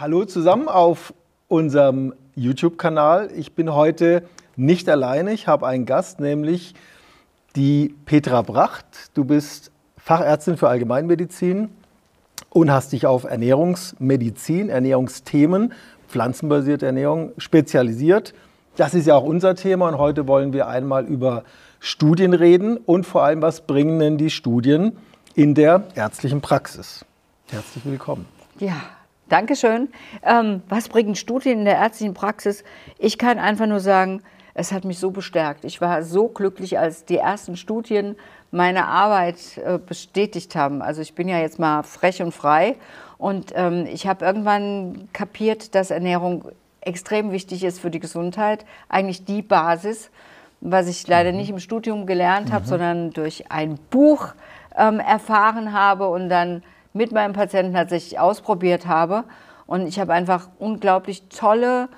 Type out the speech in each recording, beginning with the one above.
Hallo zusammen auf unserem YouTube-Kanal. Ich bin heute nicht alleine. Ich habe einen Gast, nämlich die Petra Bracht. Du bist Fachärztin für Allgemeinmedizin und hast dich auf Ernährungsmedizin, Ernährungsthemen, pflanzenbasierte Ernährung spezialisiert. Das ist ja auch unser Thema und heute wollen wir einmal über Studien reden und vor allem, was bringen denn die Studien in der ärztlichen Praxis? Herzlich willkommen. Ja, danke schön. Ähm, was bringen Studien in der ärztlichen Praxis? Ich kann einfach nur sagen, es hat mich so bestärkt. Ich war so glücklich, als die ersten Studien meine Arbeit äh, bestätigt haben. Also ich bin ja jetzt mal frech und frei und ähm, ich habe irgendwann kapiert, dass Ernährung extrem wichtig ist für die Gesundheit, eigentlich die Basis, was ich leider mhm. nicht im Studium gelernt habe, mhm. sondern durch ein Buch ähm, erfahren habe und dann mit meinem Patienten tatsächlich ausprobiert habe. Und ich habe einfach unglaublich tolle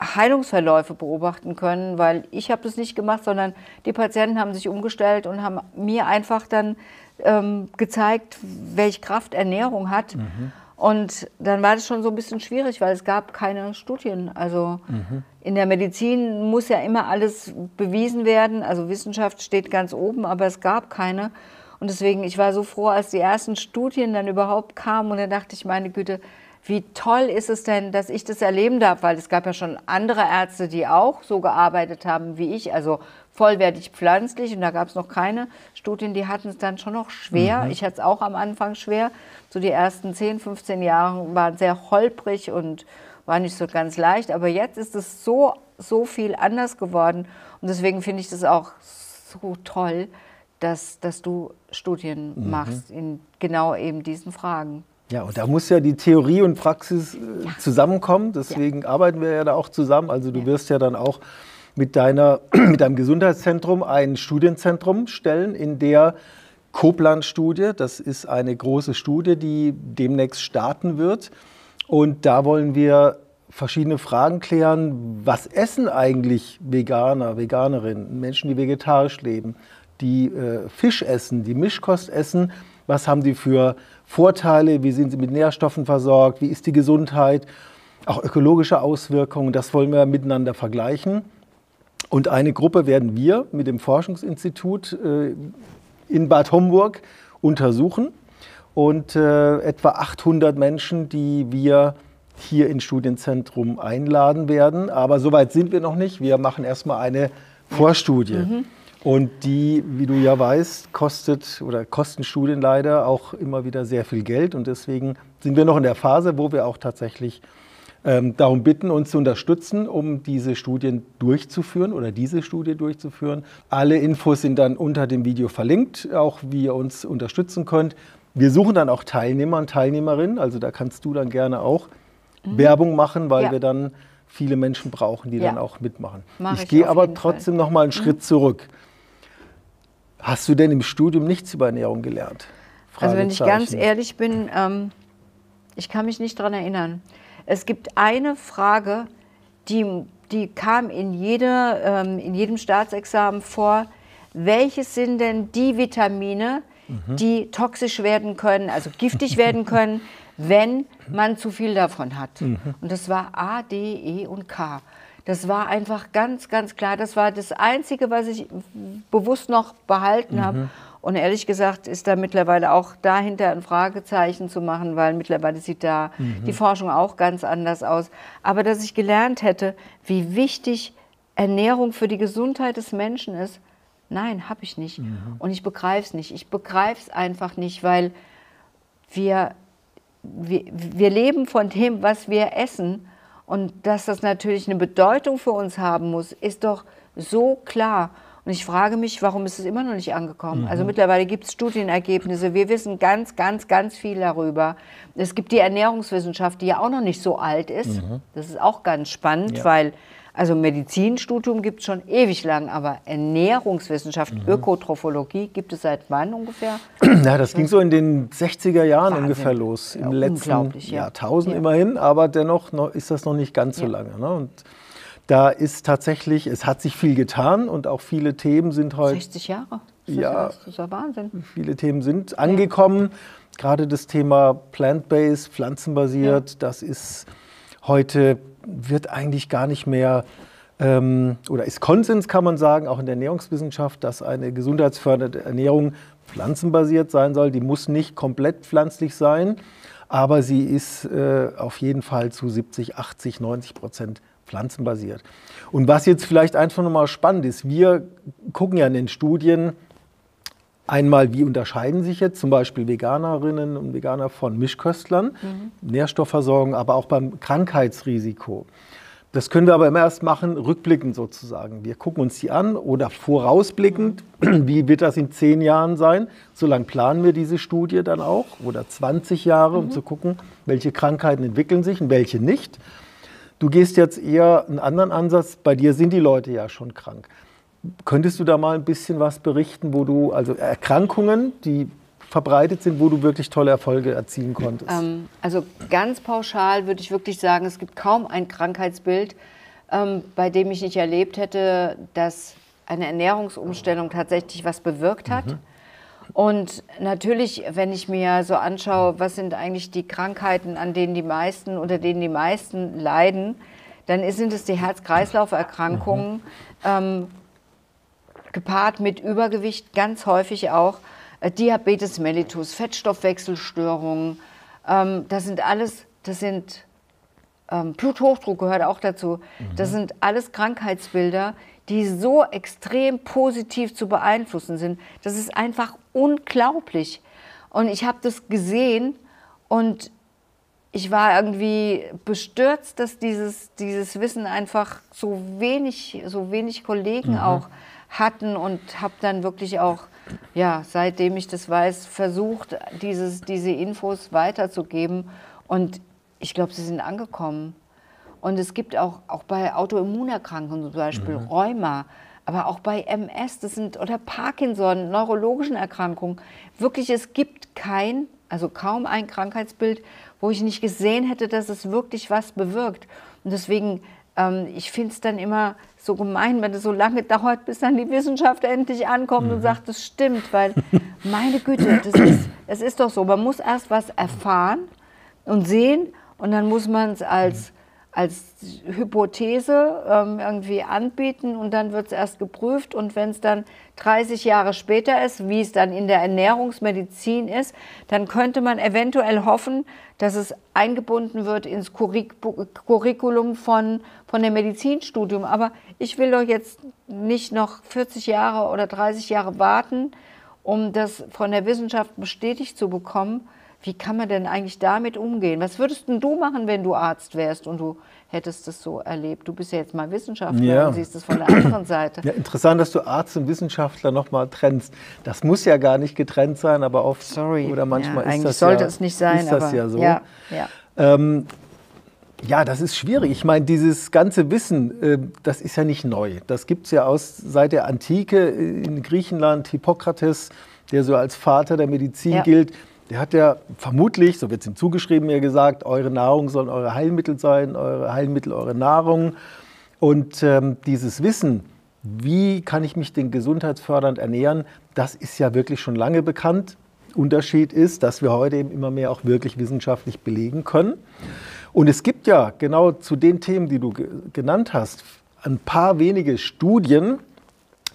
Heilungsverläufe beobachten können, weil ich habe das nicht gemacht, sondern die Patienten haben sich umgestellt und haben mir einfach dann ähm, gezeigt, welche Kraft Ernährung hat. Mhm. Und dann war das schon so ein bisschen schwierig, weil es gab keine Studien. Also mhm. in der Medizin muss ja immer alles bewiesen werden. Also Wissenschaft steht ganz oben, aber es gab keine. Und deswegen, ich war so froh, als die ersten Studien dann überhaupt kamen. Und dann dachte ich, meine Güte, wie toll ist es denn, dass ich das erleben darf, weil es gab ja schon andere Ärzte, die auch so gearbeitet haben wie ich, also vollwertig pflanzlich und da gab es noch keine Studien, die hatten es dann schon noch schwer. Mhm. Ich hatte es auch am Anfang schwer. So die ersten 10, 15 Jahre waren sehr holprig und war nicht so ganz leicht, aber jetzt ist es so, so viel anders geworden und deswegen finde ich das auch so toll, dass, dass du Studien mhm. machst in genau eben diesen Fragen. Ja, und da muss ja die Theorie und Praxis äh, ja. zusammenkommen. Deswegen ja. arbeiten wir ja da auch zusammen. Also du ja. wirst ja dann auch mit, deiner, mit deinem Gesundheitszentrum ein Studienzentrum stellen, in der Copland-Studie, das ist eine große Studie, die demnächst starten wird. Und da wollen wir verschiedene Fragen klären. Was essen eigentlich Veganer, Veganerinnen, Menschen, die vegetarisch leben, die äh, Fisch essen, die Mischkost essen? Was haben die für Vorteile? Wie sind sie mit Nährstoffen versorgt? Wie ist die Gesundheit? Auch ökologische Auswirkungen, das wollen wir miteinander vergleichen. Und eine Gruppe werden wir mit dem Forschungsinstitut äh, in Bad Homburg untersuchen. Und äh, etwa 800 Menschen, die wir hier ins Studienzentrum einladen werden. Aber soweit sind wir noch nicht. Wir machen erstmal eine Vorstudie. Mhm. Und die, wie du ja weißt, kostet oder kosten Studien leider auch immer wieder sehr viel Geld. Und deswegen sind wir noch in der Phase, wo wir auch tatsächlich ähm, darum bitten, uns zu unterstützen, um diese Studien durchzuführen oder diese Studie durchzuführen. Alle Infos sind dann unter dem Video verlinkt, auch wie ihr uns unterstützen könnt. Wir suchen dann auch Teilnehmer und Teilnehmerinnen, also da kannst du dann gerne auch mhm. Werbung machen, weil ja. wir dann viele Menschen brauchen, die ja. dann auch mitmachen. Mach ich, ich gehe aber trotzdem Fall. noch mal einen mhm. Schritt zurück. Hast du denn im Studium nichts über Ernährung gelernt? Also wenn ich ganz ehrlich bin, ähm, ich kann mich nicht daran erinnern. Es gibt eine Frage, die, die kam in, jede, ähm, in jedem Staatsexamen vor. Welches sind denn die Vitamine, mhm. die toxisch werden können, also giftig werden können, wenn man zu viel davon hat? Mhm. Und das war A, D, E und K. Das war einfach ganz, ganz klar. Das war das Einzige, was ich bewusst noch behalten mhm. habe. Und ehrlich gesagt ist da mittlerweile auch dahinter ein Fragezeichen zu machen, weil mittlerweile sieht da mhm. die Forschung auch ganz anders aus. Aber dass ich gelernt hätte, wie wichtig Ernährung für die Gesundheit des Menschen ist, nein, habe ich nicht. Mhm. Und ich begreife es nicht. Ich begreife es einfach nicht, weil wir, wir, wir leben von dem, was wir essen. Und dass das natürlich eine Bedeutung für uns haben muss, ist doch so klar. Und ich frage mich, warum ist es immer noch nicht angekommen? Mhm. Also mittlerweile gibt es Studienergebnisse. Wir wissen ganz, ganz, ganz viel darüber. Es gibt die Ernährungswissenschaft, die ja auch noch nicht so alt ist. Mhm. Das ist auch ganz spannend, ja. weil also Medizinstudium gibt es schon ewig lang, aber Ernährungswissenschaft, mhm. Ökotrophologie gibt es seit wann ungefähr? Ja, das ging so in den 60er Jahren Wahnsinn. ungefähr los, im ja, letzten ja. Jahrtausend ja. immerhin, aber dennoch ist das noch nicht ganz so lange. Ne? Und da ist tatsächlich, es hat sich viel getan und auch viele Themen sind heute. 60 Jahre. Das ja, ist, das ist ja Wahnsinn. Viele Themen sind angekommen. Gerade das Thema plant-based, pflanzenbasiert, das ist heute, wird eigentlich gar nicht mehr ähm, oder ist Konsens, kann man sagen, auch in der Ernährungswissenschaft, dass eine gesundheitsfördernde Ernährung pflanzenbasiert sein soll. Die muss nicht komplett pflanzlich sein, aber sie ist äh, auf jeden Fall zu 70, 80, 90 Prozent pflanzenbasiert. Und was jetzt vielleicht einfach nochmal spannend ist, wir gucken ja in den Studien einmal, wie unterscheiden sich jetzt zum Beispiel Veganerinnen und Veganer von Mischköstlern, mhm. Nährstoffversorgung, aber auch beim Krankheitsrisiko. Das können wir aber immer erst machen, rückblickend sozusagen. Wir gucken uns die an oder vorausblickend, wie wird das in zehn Jahren sein. So lange planen wir diese Studie dann auch oder 20 Jahre, um mhm. zu gucken, welche Krankheiten entwickeln sich und welche nicht. Du gehst jetzt eher einen anderen Ansatz. Bei dir sind die Leute ja schon krank. Könntest du da mal ein bisschen was berichten, wo du, also Erkrankungen, die verbreitet sind, wo du wirklich tolle Erfolge erzielen konntest? Ähm, also ganz pauschal würde ich wirklich sagen, es gibt kaum ein Krankheitsbild, ähm, bei dem ich nicht erlebt hätte, dass eine Ernährungsumstellung tatsächlich was bewirkt hat. Mhm. Und natürlich, wenn ich mir so anschaue, was sind eigentlich die Krankheiten, an denen die meisten, unter denen die meisten leiden, dann sind es die Herz-Kreislauf-Erkrankungen, mhm. ähm, gepaart mit Übergewicht, ganz häufig auch äh, Diabetes mellitus, Fettstoffwechselstörungen. Ähm, das sind alles, das sind ähm, Bluthochdruck gehört auch dazu. Mhm. Das sind alles Krankheitsbilder, die so extrem positiv zu beeinflussen sind. Das ist einfach unglaublich. Und ich habe das gesehen und ich war irgendwie bestürzt, dass dieses, dieses Wissen einfach so wenig, so wenig Kollegen mhm. auch hatten und habe dann wirklich auch ja, seitdem ich das weiß, versucht, dieses, diese Infos weiterzugeben. Und ich glaube, sie sind angekommen. Und es gibt auch, auch bei Autoimmunerkrankungen, zum Beispiel mhm. Rheuma, aber auch bei MS, das sind, oder Parkinson, neurologischen Erkrankungen, wirklich, es gibt kein, also kaum ein Krankheitsbild, wo ich nicht gesehen hätte, dass es wirklich was bewirkt. Und deswegen, ähm, ich finde es dann immer so gemein, wenn es so lange dauert, bis dann die Wissenschaft endlich ankommt mhm. und sagt, das stimmt, weil meine Güte, das ist, es ist doch so, man muss erst was erfahren und sehen und dann muss man es als als Hypothese ähm, irgendwie anbieten und dann wird es erst geprüft und wenn es dann 30 Jahre später ist, wie es dann in der Ernährungsmedizin ist, dann könnte man eventuell hoffen, dass es eingebunden wird ins Curriculum von, von dem Medizinstudium. Aber ich will doch jetzt nicht noch 40 Jahre oder 30 Jahre warten, um das von der Wissenschaft bestätigt zu bekommen wie kann man denn eigentlich damit umgehen? Was würdest denn du machen, wenn du Arzt wärst und du hättest das so erlebt? Du bist ja jetzt mal Wissenschaftler ja. und siehst es von der anderen Seite. Ja, interessant, dass du Arzt und Wissenschaftler nochmal trennst. Das muss ja gar nicht getrennt sein, aber oft Sorry. oder manchmal ja, ist das sollte ja, es nicht sein, ist das ja so. Ja, ja. Ähm, ja, das ist schwierig. Ich meine, dieses ganze Wissen, äh, das ist ja nicht neu. Das gibt es ja aus seit der Antike in Griechenland, Hippokrates, der so als Vater der Medizin ja. gilt der hat ja vermutlich, so wird es ihm zugeschrieben, mir gesagt, eure Nahrung sollen eure Heilmittel sein, eure Heilmittel eure Nahrung. Und ähm, dieses Wissen, wie kann ich mich denn gesundheitsfördernd ernähren, das ist ja wirklich schon lange bekannt. Unterschied ist, dass wir heute eben immer mehr auch wirklich wissenschaftlich belegen können. Und es gibt ja genau zu den Themen, die du genannt hast, ein paar wenige Studien,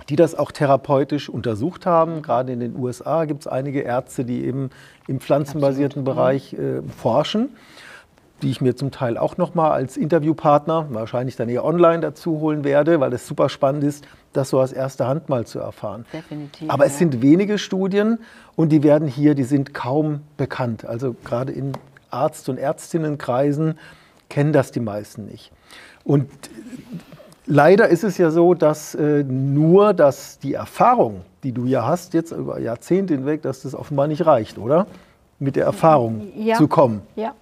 die das auch therapeutisch untersucht haben. Gerade in den USA gibt es einige Ärzte, die eben im pflanzenbasierten Absolut. Bereich äh, forschen, die ich mir zum Teil auch nochmal als Interviewpartner, wahrscheinlich dann eher online dazu holen werde, weil es super spannend ist, das so aus erster Hand mal zu erfahren. Definitiv. Aber es ja. sind wenige Studien und die werden hier, die sind kaum bekannt. Also gerade in Arzt- und Ärztinnenkreisen kennen das die meisten nicht. Und Leider ist es ja so, dass äh, nur dass die Erfahrung, die du ja hast, jetzt über Jahrzehnte hinweg, dass das offenbar nicht reicht, oder? Mit der Erfahrung ja. zu kommen. Ja,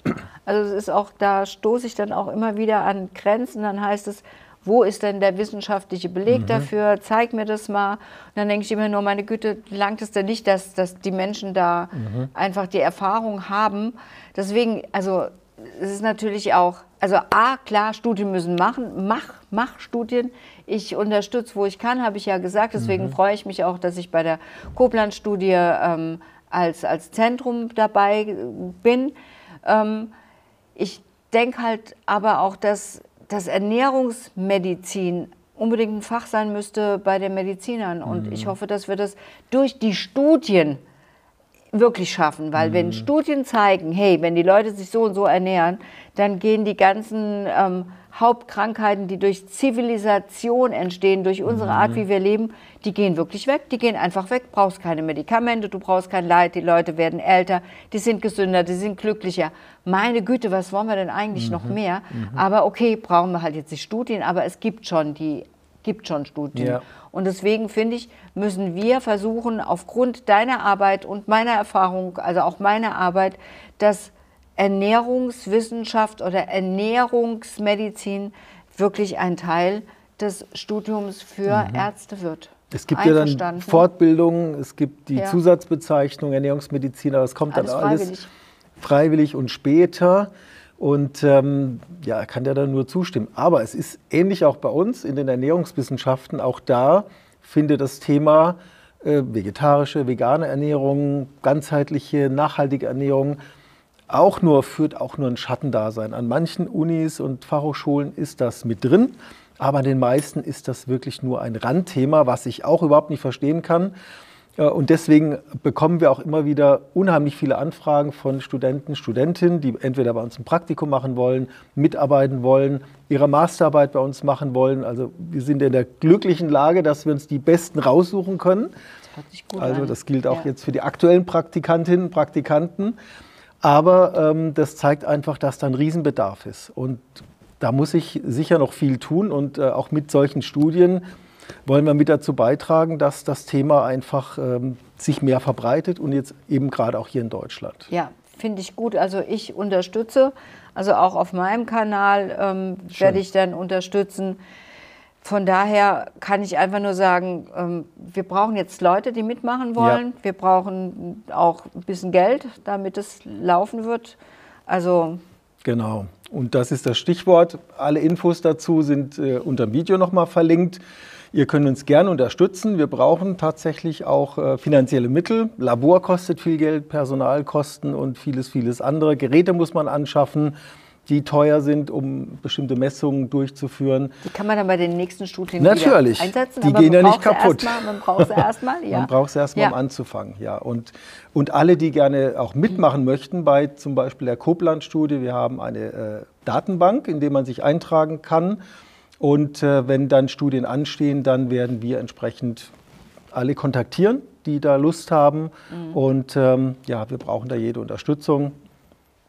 also es ist auch, da stoße ich dann auch immer wieder an Grenzen. Dann heißt es, wo ist denn der wissenschaftliche Beleg mhm. dafür? Zeig mir das mal. Und dann denke ich immer nur, meine Güte, langt es denn nicht, dass, dass die Menschen da mhm. einfach die Erfahrung haben? Deswegen, also es ist natürlich auch, also A, klar, Studien müssen machen, mach, mach Studien. Ich unterstütze, wo ich kann, habe ich ja gesagt. Deswegen mhm. freue ich mich auch, dass ich bei der Koblenz-Studie ähm, als, als Zentrum dabei bin. Ähm, ich denke halt aber auch, dass, dass Ernährungsmedizin unbedingt ein Fach sein müsste bei den Medizinern. Und mhm. ich hoffe, dass wir das durch die Studien wirklich schaffen, weil mhm. wenn Studien zeigen, hey, wenn die Leute sich so und so ernähren, dann gehen die ganzen ähm, Hauptkrankheiten, die durch Zivilisation entstehen, durch unsere Art, mhm. wie wir leben, die gehen wirklich weg. Die gehen einfach weg. Du brauchst keine Medikamente, du brauchst kein Leid. Die Leute werden älter, die sind gesünder, die sind glücklicher. Meine Güte, was wollen wir denn eigentlich mhm. noch mehr? Mhm. Aber okay, brauchen wir halt jetzt die Studien, aber es gibt schon die gibt schon Studien. Ja. Und deswegen finde ich, müssen wir versuchen, aufgrund deiner Arbeit und meiner Erfahrung, also auch meiner Arbeit, dass Ernährungswissenschaft oder Ernährungsmedizin wirklich ein Teil des Studiums für mhm. Ärzte wird. Es gibt ja dann Fortbildungen, es gibt die ja. Zusatzbezeichnung Ernährungsmedizin, aber es kommt alles dann alles freiwillig. freiwillig und später. Und ähm, ja, er kann ja dann nur zustimmen. Aber es ist ähnlich auch bei uns in den Ernährungswissenschaften. Auch da findet das Thema äh, vegetarische, vegane Ernährung, ganzheitliche, nachhaltige Ernährung auch nur, führt auch nur ein Schattendasein. An manchen Unis und Fachhochschulen ist das mit drin, aber an den meisten ist das wirklich nur ein Randthema, was ich auch überhaupt nicht verstehen kann. Äh, und deswegen bekommen wir auch immer wieder unheimlich viele Anfragen von Studenten, Studentinnen, die entweder bei uns ein Praktikum machen wollen, mitarbeiten wollen, ihre Masterarbeit bei uns machen wollen. Also wir sind in der glücklichen Lage, dass wir uns die Besten raussuchen können. Das also das gilt auch ja. jetzt für die aktuellen Praktikantinnen und Praktikanten. Aber ähm, das zeigt einfach, dass da ein Riesenbedarf ist. Und da muss ich sicher noch viel tun. Und äh, auch mit solchen Studien wollen wir mit dazu beitragen, dass das Thema einfach ähm, sich mehr verbreitet und jetzt eben gerade auch hier in Deutschland. Ja, finde ich gut. Also ich unterstütze, also auch auf meinem Kanal ähm, werde ich dann unterstützen. Von daher kann ich einfach nur sagen, ähm, wir brauchen jetzt Leute, die mitmachen wollen. Ja. Wir brauchen auch ein bisschen Geld, damit es laufen wird. Also genau. Und das ist das Stichwort. Alle Infos dazu sind äh, unter dem Video nochmal verlinkt. Ihr könnt uns gerne unterstützen. Wir brauchen tatsächlich auch äh, finanzielle Mittel. Labor kostet viel Geld, Personalkosten und vieles, vieles andere. Geräte muss man anschaffen die teuer sind, um bestimmte Messungen durchzuführen. Die kann man dann bei den nächsten Studien Natürlich. einsetzen. Die gehen ja nicht kaputt. Mal, man braucht sie erstmal, ja. Man braucht sie erstmal, ja. um anzufangen, ja. Und, und alle, die gerne auch mitmachen möchten, bei zum Beispiel der Koblenz-Studie, wir haben eine äh, Datenbank, in der man sich eintragen kann. Und äh, wenn dann Studien anstehen, dann werden wir entsprechend alle kontaktieren, die da Lust haben. Mhm. Und ähm, ja, wir brauchen da jede Unterstützung.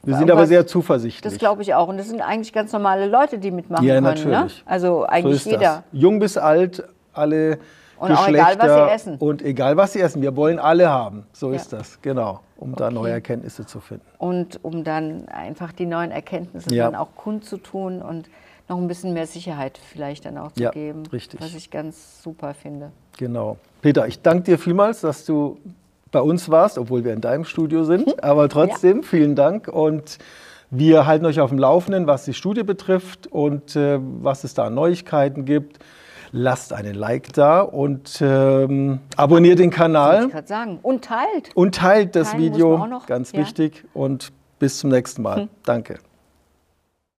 Wir sind aber sehr zuversichtlich. Das glaube ich auch. Und das sind eigentlich ganz normale Leute, die mitmachen ja, können. Ja, ne? natürlich. Ne? Also eigentlich so jeder. Das. Jung bis alt, alle und Geschlechter. egal, was sie essen. Und egal, was sie essen. Wir wollen alle haben. So ja. ist das, genau. Um okay. da neue Erkenntnisse zu finden. Und um dann einfach die neuen Erkenntnisse ja. dann auch kundzutun und noch ein bisschen mehr Sicherheit vielleicht dann auch zu ja, geben. Richtig. Was ich ganz super finde. Genau. Peter, ich danke dir vielmals, dass du bei uns warst, obwohl wir in deinem Studio sind. Mhm. Aber trotzdem, ja. vielen Dank. Und wir halten euch auf dem Laufenden, was die Studie betrifft und äh, was es da an Neuigkeiten gibt. Lasst einen Like da und ähm, abonniert den Kanal. Ich gerade sagen. Und teilt. Und teilt das Teilen Video, ganz ja. wichtig. Und bis zum nächsten Mal. Hm. Danke.